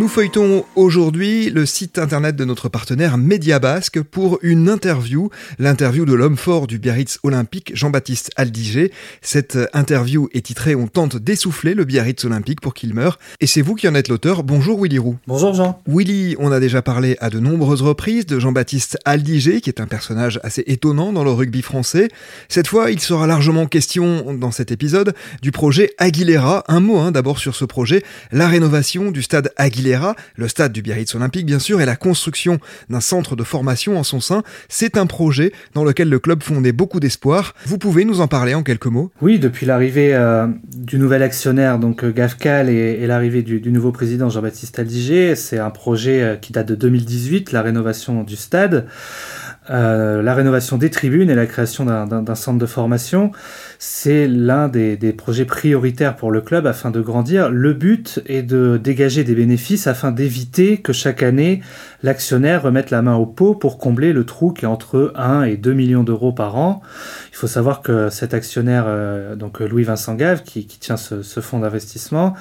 Nous feuilletons aujourd'hui le site internet de notre partenaire Média Basque pour une interview, l'interview de l'homme fort du Biarritz olympique, Jean-Baptiste Aldiger. Cette interview est titrée On tente d'essouffler le Biarritz olympique pour qu'il meure. Et c'est vous qui en êtes l'auteur. Bonjour Willy Roux. Bonjour Jean. Willy, on a déjà parlé à de nombreuses reprises de Jean-Baptiste Aldiger, qui est un personnage assez étonnant dans le rugby français. Cette fois, il sera largement question dans cet épisode du projet Aguilera. Un mot hein, d'abord sur ce projet, la rénovation du stade Aguilera le stade du Biarritz Olympique bien sûr, et la construction d'un centre de formation en son sein. C'est un projet dans lequel le club fondait beaucoup d'espoir. Vous pouvez nous en parler en quelques mots? Oui, depuis l'arrivée euh, du nouvel actionnaire, donc euh, Gafcal, et, l'arrivée du, nouveau président Jean-Baptiste Aldiger, c'est un projet euh, qui date de 2018, la rénovation du stade. la rénovation des tribunes et la création d'un centre de formation c'est l'un des, projets prioritaires pour le club afin de grandir. Le but est de dégager des bénéfices afin d'éviter que chaque année l'actionnaire remette la main au pot pour combler le trou qui est entre 1 et 2 millions d'euros par an. Il faut savoir que cet actionnaire, euh, donc Louis-Vincent Gave, qui, tient ce, fonds d'investissement,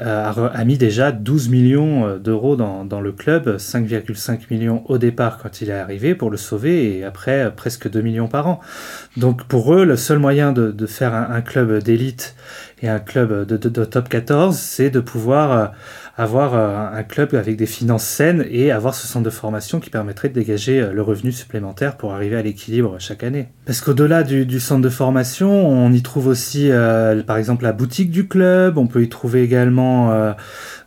euh, a, mis déjà 12 millions euh, d'euros dans, le club, 5,5 millions au départ quand il est arrivé pour le sauver et après presque 2 millions par an. Donc pour eux, le seul moyen de, de faire un, club d'élite et un club de, top 14, c'est de pouvoir euh, avoir euh, un club avec des finances saines et avoir ce centre de formation qui permettrait de dégager euh, le revenu supplémentaire pour arriver à l'équilibre chaque année. Parce qu'au-delà du, centre de formation, on y trouve aussi par exemple la boutique du club, on peut y trouver également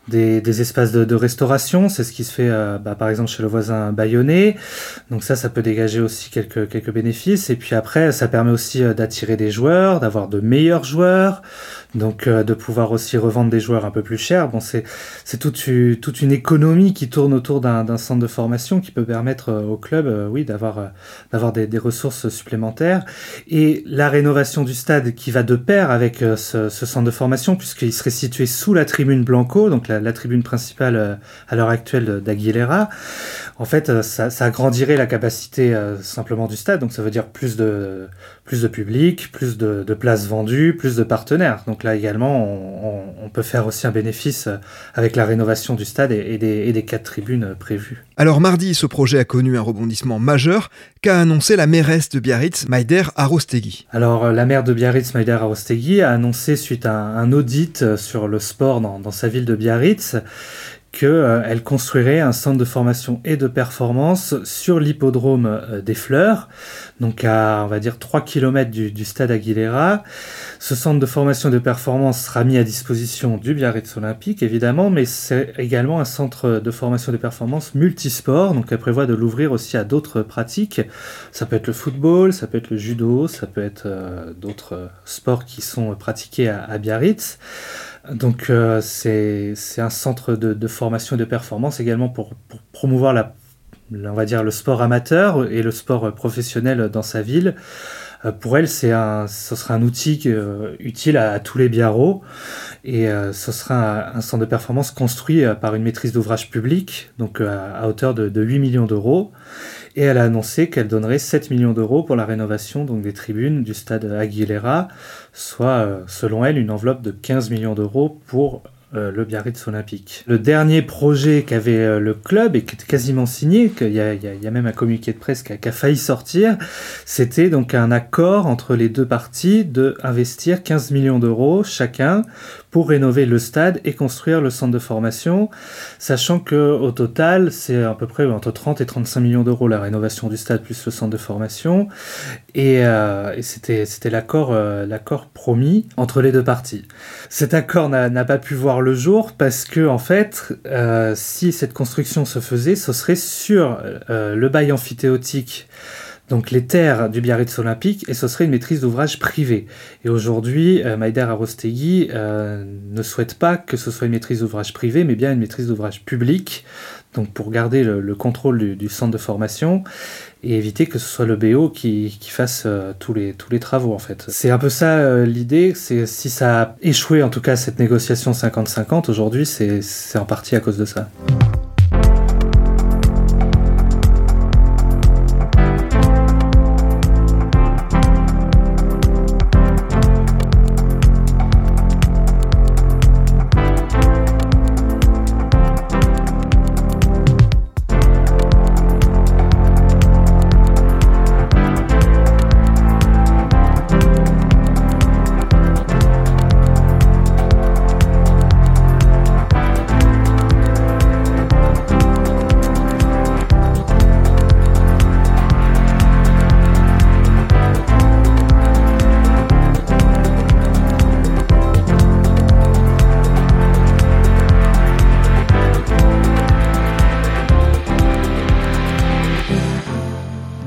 des, espaces de, restauration, c'est ce qui se fait euh, bah, par exemple chez le voisin bayonnais. Donc ça, ça peut dégager aussi quelques, quelques bénéfices. Et puis après, ça permet aussi euh, d'attirer des joueurs, d'avoir de meilleurs joueurs, donc euh, de pouvoir aussi revendre des joueurs un peu plus chers. Bon, c'est toute, toute une économie qui tourne autour d'un centre de formation qui peut permettre au club, oui, d'avoir des, des, ressources supplémentaires. Et la rénovation du stade qui va de pair avec ce, ce centre de formation, puisqu'il serait situé sous la tribune Blanco, donc la, tribune principale euh, à l'heure actuelle d'Aguilera, en fait, euh, ça, agrandirait la capacité euh, simplement du stade. Donc, ça veut dire plus de, plus de public, plus de, places vendues, plus de partenaires. Donc là également, on, peut faire aussi un bénéfice avec la rénovation du stade et, des, et des quatre tribunes prévues. Alors mardi, ce projet a connu un rebondissement majeur qu'a annoncé la mairesse de Biarritz, Maider Arostegui. Alors la maire de Biarritz, Maider Arostegui, a annoncé suite à un, audit sur le sport dans, dans sa ville de Biarritz qu'elle euh, construirait un centre de formation et de performance sur l'hippodrome euh, des Fleurs, donc à on va dire 3 km du, stade Aguilera. Ce centre de formation et de performance sera mis à disposition du Biarritz Olympique évidemment, mais c'est également un centre de formation et de performance multisport, donc elle prévoit de l'ouvrir aussi à d'autres pratiques. Ça peut être le football, ça peut être le judo, ça peut être euh, d'autres sports qui sont pratiqués à, à Biarritz. Donc euh, c'est un centre de, formation et de performance également pour, promouvoir la, on va dire le sport amateur et le sport professionnel dans sa ville. Euh, pour elle, un, ce sera un outil euh, utile à, tous les biarros et ce sera un, centre de performance construit par une maîtrise d'ouvrage public, donc à, hauteur de, de 8 millions d'euros et elle a annoncé qu'elle donnerait 7 millions d'euros pour la rénovation donc, des tribunes du stade Aguilera, soit euh, selon elle une enveloppe de 15 millions d'euros pour euh, le Biarritz Olympique. Le dernier projet qu'avait euh, le club et qui était quasiment signé, qu'il y, a même un communiqué de presse qui a, failli sortir, c'était donc un accord entre les deux parties de investir 15 millions d'euros chacun pour rénover le stade et construire le centre de formation, sachant que au total, c'est à peu près entre 30 et 35 millions d'euros la rénovation du stade plus le centre de formation, et, euh, c'était c'était l'accord euh, l'accord promis entre les deux parties. Cet accord n'a pas pu voir le jour parce que en fait, euh, si cette construction se faisait, ce serait sur le bail amphithéotique donc les terres du Biarritz Olympique et ce serait une maîtrise d'ouvrage privée. Et aujourd'hui, euh, Maïder Arostegui euh, ne souhaite pas que ce soit une maîtrise d'ouvrage privée, mais bien une maîtrise d'ouvrage public, donc pour garder le, contrôle du, centre de formation et éviter que ce soit le BO qui, fasse euh, tous, les, tous les travaux en fait. C'est un peu ça euh, l'idée, c'est si ça a échoué en tout cas cette négociation 50-50 aujourd'hui, c'est en partie à cause de ça.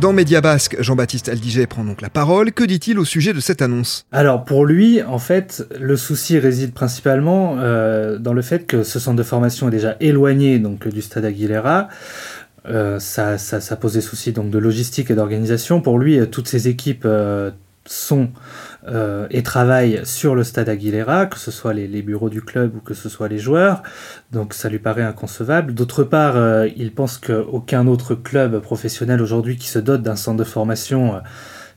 Dans Média Basque, Jean-Baptiste Aldiger prend donc la parole. Que dit-il au sujet de cette annonce? Alors pour lui, en fait, le souci réside principalement euh, dans le fait que ce centre de formation est déjà éloigné donc du stade Aguilera. Euh, ça, ça, ça, pose des soucis donc de logistique et d'organisation. Pour lui, toutes ces équipes euh, sont euh, et travaille sur le stade Aguilera, que ce soit les, bureaux du club ou que ce soit les joueurs. Donc ça lui paraît inconcevable. D'autre part, euh, il pense qu'aucun autre club professionnel aujourd'hui qui se dote d'un centre de formation euh,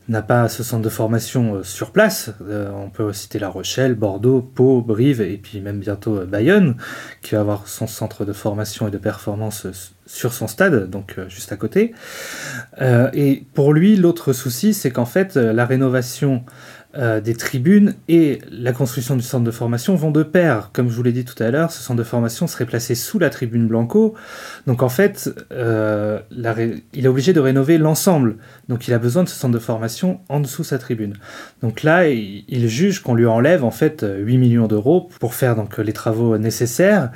n'a pas ce centre de formation sur place. on peut citer La Rochelle, Bordeaux, Pau, Brive et puis même bientôt Bayonne, qui va avoir son centre de formation et de performance sur son stade, donc juste à côté. et pour lui, l'autre souci, c'est qu'en fait, la rénovation euh, des tribunes et la construction du centre de formation vont de pair. Comme je vous l'ai dit tout à l'heure, ce centre de formation serait placé sous la tribune Blanco. Donc en fait, euh, il est obligé de rénover l'ensemble. Donc il a besoin de ce centre de formation en dessous sa tribune. Donc là, il, juge qu'on lui enlève en fait 8 millions d'euros pour faire donc les travaux nécessaires.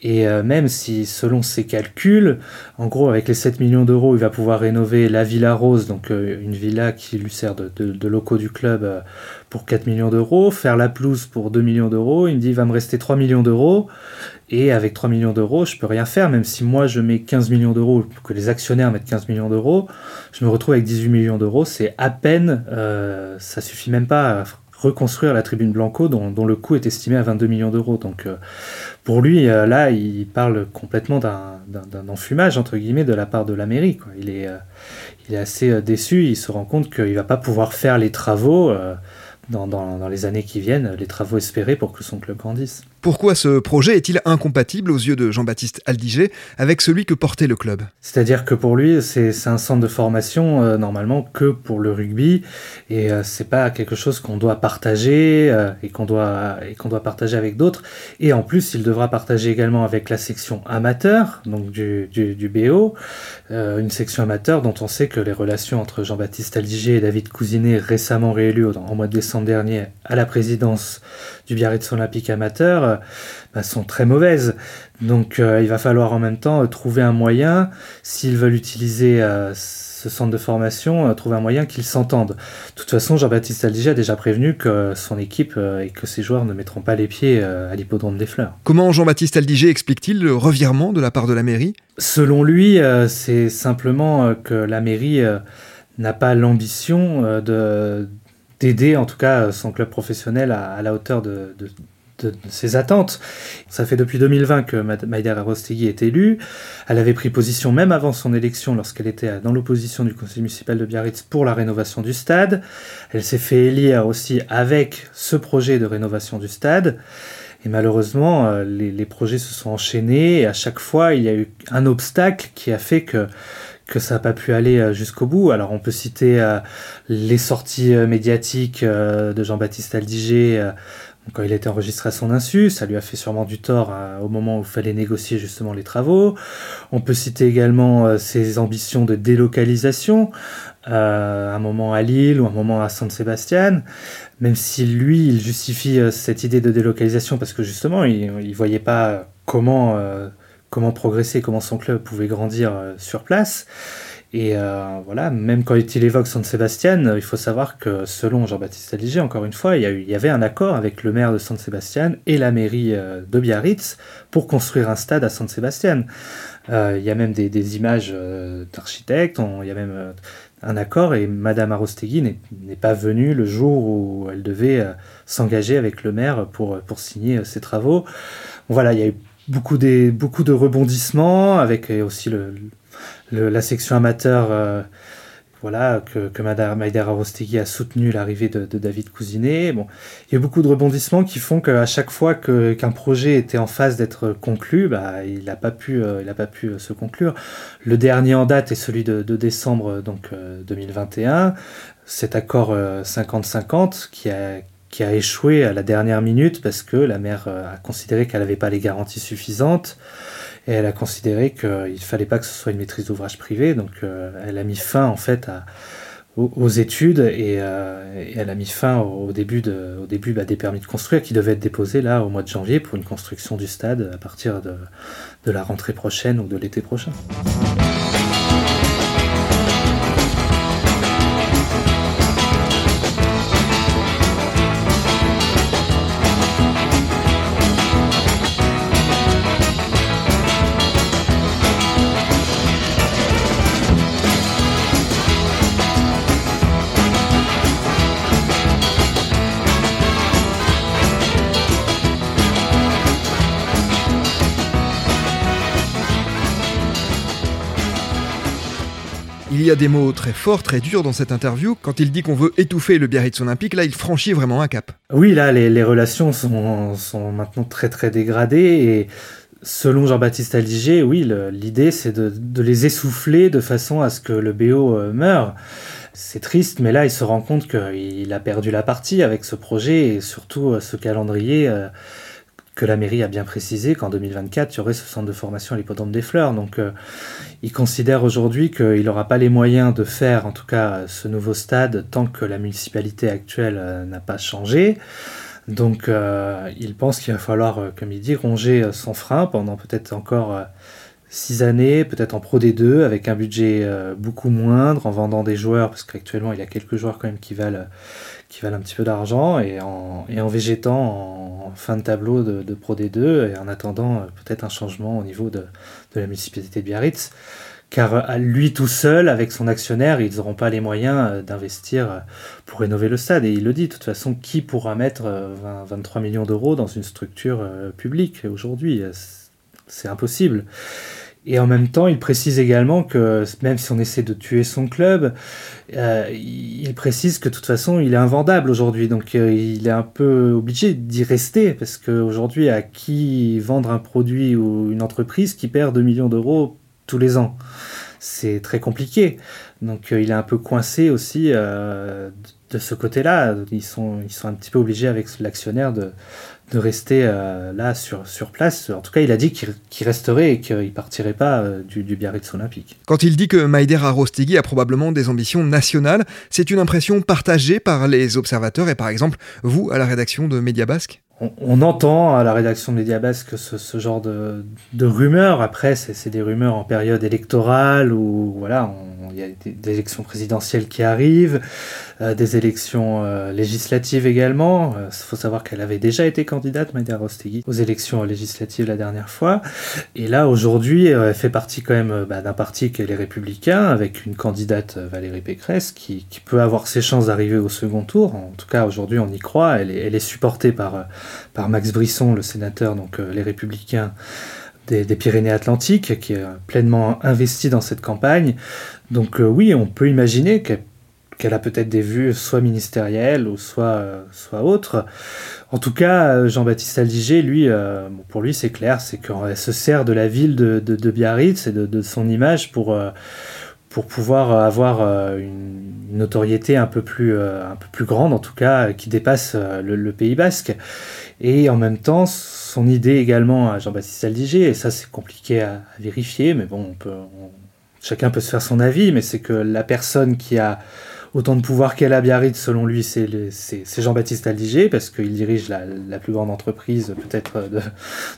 Et euh, même si, selon ses calculs, en gros, avec les 7 millions d'euros, il va pouvoir rénover la Villa Rose, donc euh, une villa qui lui sert de, locaux du club euh, pour 4 millions d'euros, faire la pelouse pour 2 millions d'euros, il me dit il va me rester 3 millions d'euros, et avec 3 millions d'euros, je peux rien faire, même si moi je mets 15 millions d'euros, que les actionnaires mettent 15 millions d'euros, je me retrouve avec 18 millions d'euros, c'est à peine, ça suffit même pas reconstruire la tribune Blanco dont, le coût est estimé à 22 millions d'euros. Donc euh, pour lui, euh, là, il parle complètement d'un enfumage, entre guillemets, de la part de la mairie. Il, est, euh, il est assez déçu, il se rend compte qu'il ne va pas pouvoir faire les travaux dans, dans, les années qui viennent, les travaux espérés pour que son club grandisse. Pourquoi ce projet est-il incompatible aux yeux de Jean-Baptiste Aldiger avec celui que portait le club? C'est-à-dire que pour lui, c'est un centre de formation euh, normalement que pour le rugby et euh, c'est pas quelque chose qu'on doit partager euh, et qu'on doit et qu'on doit partager avec d'autres. Et en plus, il devra partager également avec la section amateur, donc du, du, BO, une section amateur dont on sait que les relations entre Jean-Baptiste Aldiger et David Cousinet, récemment réélu en mois de décembre dernier à la présidence du Biarritz Olympique amateur, euh, bah, sont très mauvaises. Donc euh, il va falloir en même temps euh, trouver un moyen, s'ils veulent utiliser ce centre de formation, trouver un moyen qu'ils s'entendent. De toute façon, Jean-Baptiste Aldiger a déjà prévenu que son équipe et que ses joueurs ne mettront pas les pieds à l'hippodrome des Fleurs. Comment Jean-Baptiste Aldiger explique-t-il le revirement de la part de la mairie? Selon lui, c'est simplement que la mairie n'a pas l'ambition de d'aider en tout cas son club professionnel à, la hauteur de, de, ses attentes. Ça fait depuis 2020 que Maïder Arostegui est élue. Elle avait pris position même avant son élection lorsqu'elle était dans l'opposition du conseil municipal de Biarritz pour la rénovation du stade. Elle s'est fait élire aussi avec ce projet de rénovation du stade. Et malheureusement, euh, les, les, projets se sont enchaînés et à chaque fois, il y a eu un obstacle qui a fait que que ça n'a pas pu aller euh, jusqu'au bout. Alors on peut citer euh, les sorties médiatiques de Jean-Baptiste Aldiger quand il a été enregistré à son insu, ça lui a fait sûrement du tort hein, au moment où il fallait négocier justement les travaux. On peut citer également euh, ses ambitions de délocalisation, euh, un moment à Lille ou un moment à San Sebastian, même si lui, il justifie euh, cette idée de délocalisation parce que justement, il ne voyait pas comment progresser, comment son club pouvait grandir sur place. Et euh, voilà, même quand il évoque San Sebastian, il faut savoir que selon Jean-Baptiste Aligé, encore une fois, il y, avait un accord avec le maire de San Sebastian et la mairie euh, de Biarritz pour construire un stade à San Sebastian. Euh, il y a même des, des images d'architectes, il y a même un accord et Madame Arostegui n'est pas venue le jour où elle devait s'engager avec le maire pour, pour signer ses travaux. voilà, il y a eu beaucoup, des, beaucoup de rebondissements avec aussi le la section amateur, euh, voilà, que, que Maïdera Rostegui a soutenu l'arrivée de, David Cousinet. Bon, il y a beaucoup de rebondissements qui font qu'à chaque fois qu'un projet était en phase d'être conclu, bah, il n'a pas pu, euh, il pas pu euh, se conclure. Le dernier en date est celui de, décembre donc 2021. Cet accord 50-50 qui a qui a échoué à la dernière minute parce que la mère a considéré qu'elle n'avait pas les garanties suffisantes. Et elle a considéré qu'il ne fallait pas que ce soit une maîtrise d'ouvrage privée, donc euh, elle a mis fin en fait aux, études euh, et, elle a mis fin au, début, de, au début bah, des permis de construire qui devaient être déposés là au mois de janvier pour une construction du stade à partir de, de la rentrée prochaine ou de l'été prochain. Y a des mots très forts, très durs dans cette interview. Quand il dit qu'on veut étouffer le Biarritz Olympique, là, il franchit vraiment un cap. Oui, là, les, relations sont, maintenant très très dégradées et selon Jean-Baptiste Aliger, oui, l'idée c'est de, les essouffler de façon à ce que le BO euh, meure. C'est triste, mais là, il se rend compte qu'il a perdu la partie avec ce projet et surtout euh, ce calendrier. Euh, que la mairie a bien précisé qu'en 2024, il y aurait ce centre de formation à l'hippodrome des fleurs. Donc, euh, il considère aujourd'hui qu'il n'aura pas les moyens de faire, en tout cas, ce nouveau stade tant que la municipalité actuelle euh, n'a pas changé. Donc, euh, il pense qu'il va falloir, comme il dit, ronger son frein pendant peut-être encore six années, peut-être en Pro D2, avec un budget beaucoup moindre, en vendant des joueurs, parce qu'actuellement, il y a quelques joueurs quand même qui valent qui valent un petit peu d'argent et en, et en végétant en, fin de tableau de, Pro D2 et en attendant euh, peut-être un changement au niveau de, de, la municipalité de Biarritz. Car euh, lui tout seul, avec son actionnaire, ils n'auront pas les moyens euh, d'investir pour rénover le stade. Et il le dit, de toute façon, qui pourra mettre 23 millions d'euros dans une structure publique aujourd'hui? C'est impossible. Et en même temps, il précise également que même si on essaie de tuer son club, euh, il précise que de toute façon, il est invendable aujourd'hui. Donc euh, il est un peu obligé d'y rester parce qu'aujourd'hui, à qui vendre un produit ou une entreprise qui perd 2 millions d'euros tous les ans? C'est très compliqué. Donc euh, il est un peu coincé aussi de ce côté-là. Ils sont, ils sont un petit peu obligés avec l'actionnaire de, de rester euh, là sur, sur place. En tout cas, il a dit qu'il resterait et qu'il partirait pas euh, du, du, Biarritz Olympique. Quand il dit que Maider Arostegui a probablement des ambitions nationales, c'est une impression partagée par les observateurs et par exemple vous à la rédaction de Média Basque? On, entend à la rédaction de Média Basque ce, ce genre de, de rumeurs. Après, c'est des rumeurs en période électorale où voilà, il y a des, élections présidentielles qui arrivent, euh, des élections euh, législatives également. Il euh, faut savoir qu'elle avait déjà été candidate, Maïda Rostegui, aux élections législatives la dernière fois. Et là, aujourd'hui, elle fait partie quand même bah, d'un parti qui est les Républicains, avec une candidate, Valérie Pécresse, qui, qui peut avoir ses chances d'arriver au second tour. En tout cas, aujourd'hui, on y croit. Elle est, elle est supportée par, par Max Brisson, le sénateur, donc les Républicains des, Pyrénées-Atlantiques, qui est pleinement investi dans cette campagne. Donc euh, oui, on peut imaginer qu'elle a peut-être des vues soit ministérielles ou soit, euh, soit autres. En tout cas, euh, Jean-Baptiste Aldiger, lui, pour lui, c'est clair, c'est qu'elle se sert de la ville de, de, Biarritz et de, son image pour, pour pouvoir avoir une, notoriété un peu plus, un peu plus grande, en tout cas, qui dépasse le, Pays Basque. Et en même temps, son idée également à Jean-Baptiste Aldiger, et ça c'est compliqué à, vérifier, mais bon, on peut, chacun peut se faire son avis, mais c'est que la personne qui a autant de pouvoir qu'elle a Biarritz, selon lui, c'est Jean-Baptiste Aldiger, parce qu'il dirige la, plus grande entreprise peut-être de,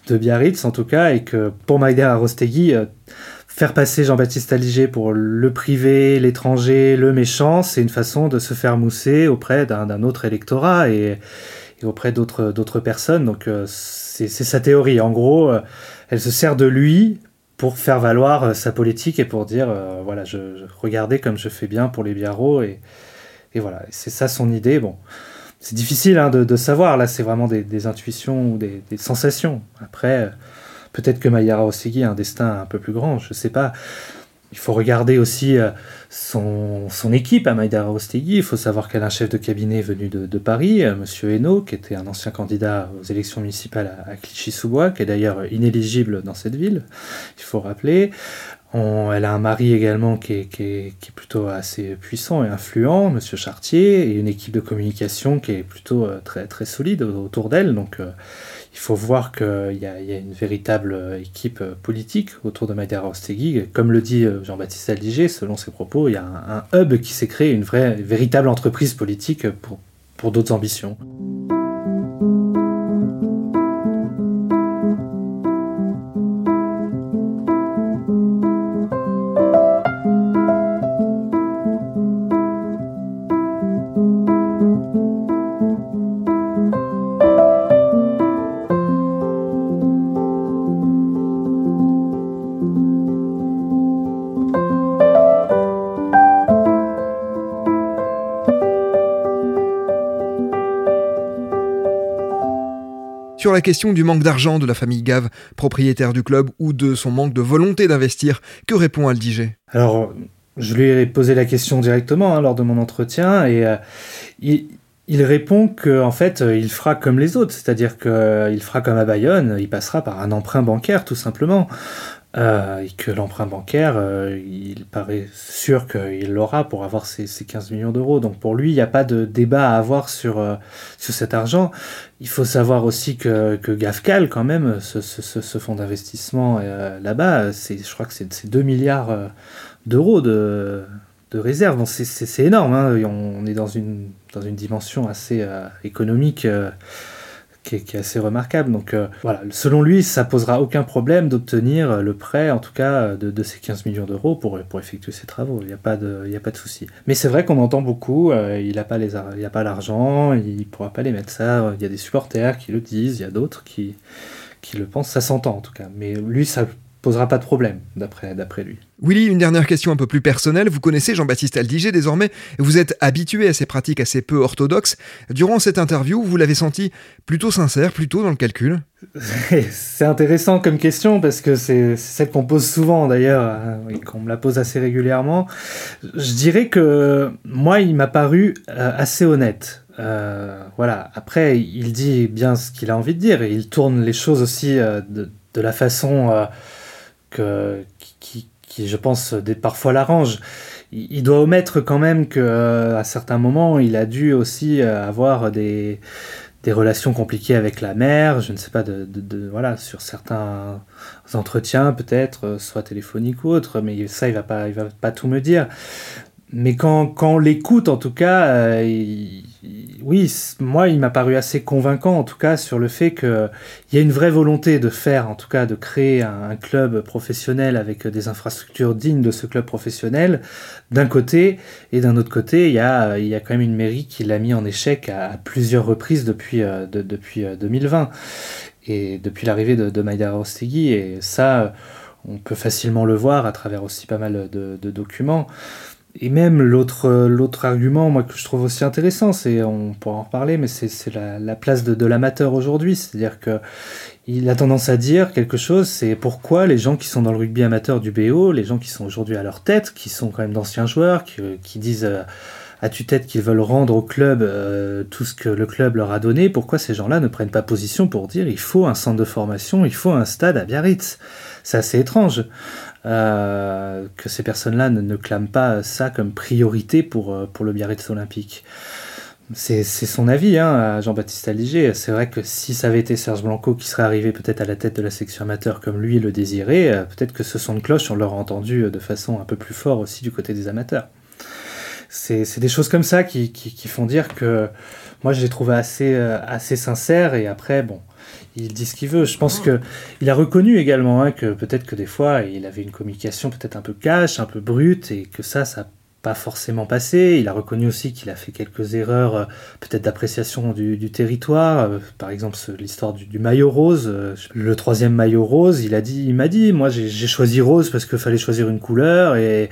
de, Biarritz en tout cas, et que pour Maïda Arostegui, euh, faire passer Jean-Baptiste Aldiger pour le privé, l'étranger, le méchant, c'est une façon de se faire mousser auprès d'un autre électorat et, auprès d'autres personnes. Donc euh, c'est sa théorie. En gros, euh, elle se sert de lui pour faire valoir euh, sa politique et pour dire voilà, je, regardez comme je fais bien pour les biarros et, voilà, c'est ça son idée. Bon, c'est difficile hein, de, savoir, là c'est vraiment des, intuitions ou des, sensations. Après, peut-être que Mayara Osigi a un destin un peu plus grand, je sais pas. Il faut regarder aussi euh, son, équipe à Maïdara Ostegui. Il faut savoir qu'elle a un chef de cabinet venu de, Paris, M. Euh, Monsieur Hainaut, qui était un ancien candidat aux élections municipales à, Clichy-sous-Bois, qui est d'ailleurs inéligible dans cette ville, il faut rappeler. elle a un mari également qui est, plutôt assez puissant et influent, Monsieur Chartier, et une équipe de communication qui est plutôt euh, très, très solide autour d'elle. Donc, il faut voir qu'il y, a une véritable équipe politique autour de Maïdara Ostegui. Comme le dit euh, Jean-Baptiste Aldiger, selon ses propos, il y a un, hub qui s'est créé, une vraie, véritable entreprise politique pour d'autres ambitions. La question du manque d'argent de la famille Gave, propriétaire du club, ou de son manque de volonté d'investir, que répond Aldiger Alors, je lui ai posé la question directement hein, lors de mon entretien et euh, il, répond qu'en en fait, il fera comme les autres, c'est-à-dire qu'il fera comme à Bayonne, il passera par un emprunt bancaire tout simplement. Euh, et que l'emprunt bancaire, euh, il paraît sûr qu'il l'aura pour avoir ses, 15 millions d'euros. Donc pour lui, il n'y a pas de débat à avoir sur, euh, sur cet argent. Il faut savoir aussi que, que GAFCAL, quand même, ce, ce, fonds d'investissement là-bas, je crois que c'est 2 milliards d'euros de, de réserve. Donc c'est énorme. Hein. On est dans une, dans une dimension assez économique qui est, assez remarquable. Donc euh, voilà, selon lui, ça posera aucun problème d'obtenir le prêt, en tout cas de, ces 15 millions d'euros pour, pour effectuer ses travaux. Il n'y a pas de, de souci. Mais c'est vrai qu'on entend beaucoup, euh, il n'a pas les, il a pas l'argent, il ne pourra pas les mettre ça. Il y a des supporters qui le disent, il y a d'autres qui, qui le pensent, ça s'entend en tout cas. Mais lui, ça posera pas de problème, d'après lui. Willy, une dernière question un peu plus personnelle. Vous connaissez Jean-Baptiste Aldiger désormais, vous êtes habitué à ces pratiques assez peu orthodoxes. Durant cette interview, vous l'avez senti plutôt sincère, plutôt dans le calcul C'est intéressant comme question parce que c'est celle qu'on pose souvent d'ailleurs, et qu'on me la pose assez régulièrement. Je dirais que moi, il m'a paru euh, assez honnête. Euh, voilà. Après, il dit bien ce qu'il a envie de dire et il tourne les choses aussi euh, de, de, la façon que, qui, qui, je pense, parfois l'arrange. Il, doit omettre quand même qu'à euh, certains moments, il a dû aussi euh, avoir des, des relations compliquées avec la mère, je ne sais pas, de, de, voilà, sur certains entretiens peut-être, euh, soit téléphoniques ou autres, mais ça, il va pas, il va pas tout me dire. Mais quand, quand on l'écoute, en tout cas, il, oui, moi, il m'a paru assez convaincant, en tout cas, sur le fait qu'il y a une vraie volonté de faire, en tout cas, de créer un, club professionnel avec des infrastructures dignes de ce club professionnel, d'un côté, et d'un autre côté, il y, a, quand même une mairie qui l'a mis en échec à, plusieurs reprises depuis, euh, depuis 2020, euh, et depuis l'arrivée de, de Maïda Rostegui, et ça, on peut facilement le voir à travers aussi pas mal de documents. Et même l'autre l'autre argument, moi que je trouve aussi intéressant, c'est on pourra en reparler, mais c'est la, la, place de, de l'amateur aujourd'hui, c'est-à-dire que il a tendance à dire quelque chose, c'est pourquoi les gens qui sont dans le rugby amateur du BO, les gens qui sont aujourd'hui à leur tête, qui sont quand même d'anciens joueurs, qui, disent euh, à tue-tête qu'ils veulent rendre au club euh, tout ce que le club leur a donné, pourquoi ces gens-là ne prennent pas position pour dire il faut un centre de formation, il faut un stade à Biarritz? C'est assez étrange euh, que ces personnes-là ne, clament pas ça comme priorité pour, pour le Biarritz olympique. C'est son avis, hein, Jean-Baptiste Aliger. C'est vrai que si ça avait été Serge Blanco qui serait arrivé peut-être à la tête de la section amateur comme lui le désirait, euh, peut-être que ce son de cloche, on l'aurait entendu euh, de façon un peu plus fort aussi du côté des amateurs. C'est des choses comme ça qui, font dire que moi je l'ai trouvé assez, euh, assez sincère et après, bon, il dit ce qu'il veut. Je pense que il a reconnu également hein, que peut-être que des fois il avait une communication peut-être un peu cash, un peu brute et que ça, ça pas forcément passé. Il a reconnu aussi qu'il a fait quelques erreurs, euh, peut-être d'appréciation du, territoire. Euh, par exemple, l'histoire du, maillot rose, euh, le troisième maillot rose. Il a dit, il m'a dit, moi j'ai choisi rose parce qu'il fallait choisir une couleur et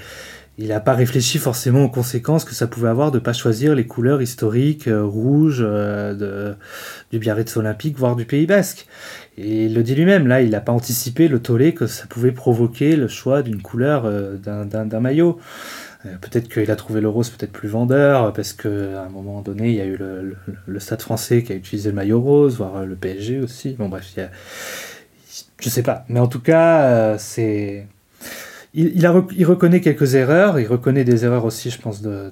il n'a pas réfléchi forcément aux conséquences que ça pouvait avoir de pas choisir les couleurs historiques rouges de, du Biarritz olympique, voire du Pays Basque. Et il le dit lui-même, là, il n'a pas anticipé le tollé que ça pouvait provoquer le choix d'une couleur d'un maillot. Euh, peut-être qu'il a trouvé le rose peut-être plus vendeur, parce qu'à un moment donné, il y a eu le, Stade français qui a utilisé le maillot rose, voire euh, le PSG aussi. Bon, bref, il y a, je sais pas. Mais en tout cas, euh, c'est. Il, reconnaît quelques erreurs, il reconnaît des erreurs aussi, je pense, de,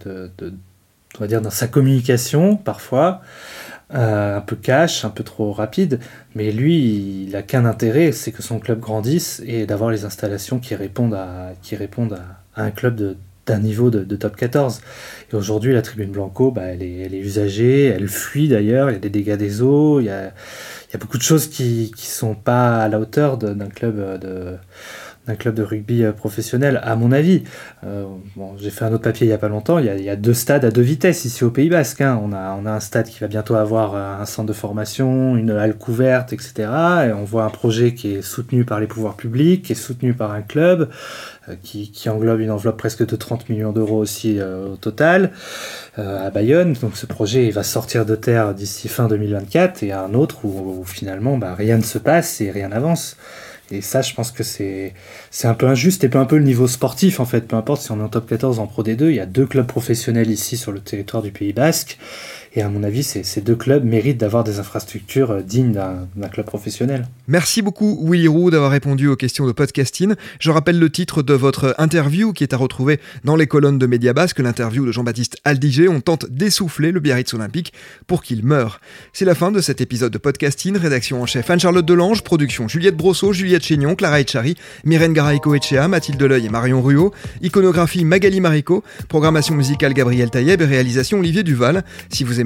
on va dire, dans sa communication, parfois. un peu cash, un peu trop rapide, mais lui, il a qu'un intérêt, c'est que son club grandisse et d'avoir les installations qui répondent à, qui répondent à un club d'un niveau de, top 14. Et aujourd'hui, la tribune Blanco, bah, elle, est, usagée, elle fuit d'ailleurs, il y a des dégâts des eaux, il y a, il y a beaucoup de choses qui ne sont pas à la hauteur d'un club de d'un club de rugby euh, professionnel, à mon avis. Euh, bon, j'ai fait un autre papier il n'y a pas longtemps, il y, a, deux stades à deux vitesses ici au Pays Basque. Hein. On, a, on a un stade qui va bientôt avoir euh, un centre de formation, une halle couverte, etc. Et on voit un projet qui est soutenu par les pouvoirs publics, qui est soutenu par un club, qui, qui, englobe une enveloppe presque de 30 millions d'euros aussi au total, à Bayonne. Donc ce projet il va sortir de terre d'ici fin 2024, et un autre où, finalement bah, rien ne se passe et rien n'avance. Et ça, je pense que c'est un peu injuste et peu un peu le niveau sportif en fait. Peu importe si on est en top 14 en Pro D2, il y a deux clubs professionnels ici sur le territoire du Pays Basque. Et à mon avis, ces deux clubs méritent d'avoir des infrastructures euh, dignes d'un club professionnel. Merci beaucoup Willy Roux d'avoir répondu aux questions de podcasting. Je rappelle le titre de votre interview qui est à retrouver dans les colonnes de Média Basque, l'interview de Jean-Baptiste Aldiger. On tente d'essouffler le Biarritz olympique pour qu'il meure. C'est la fin de cet épisode de podcasting. Rédaction en chef Anne-Charlotte Delange, production Juliette Brosseau, Juliette Chénion, Clara Etchari, Myrène Garaïco Echea, Mathilde Leuil et Marion Ruot, iconographie Magali Marico, programmation musicale Gabriel Taïeb et réalisation Olivier Duval. Si vous aimez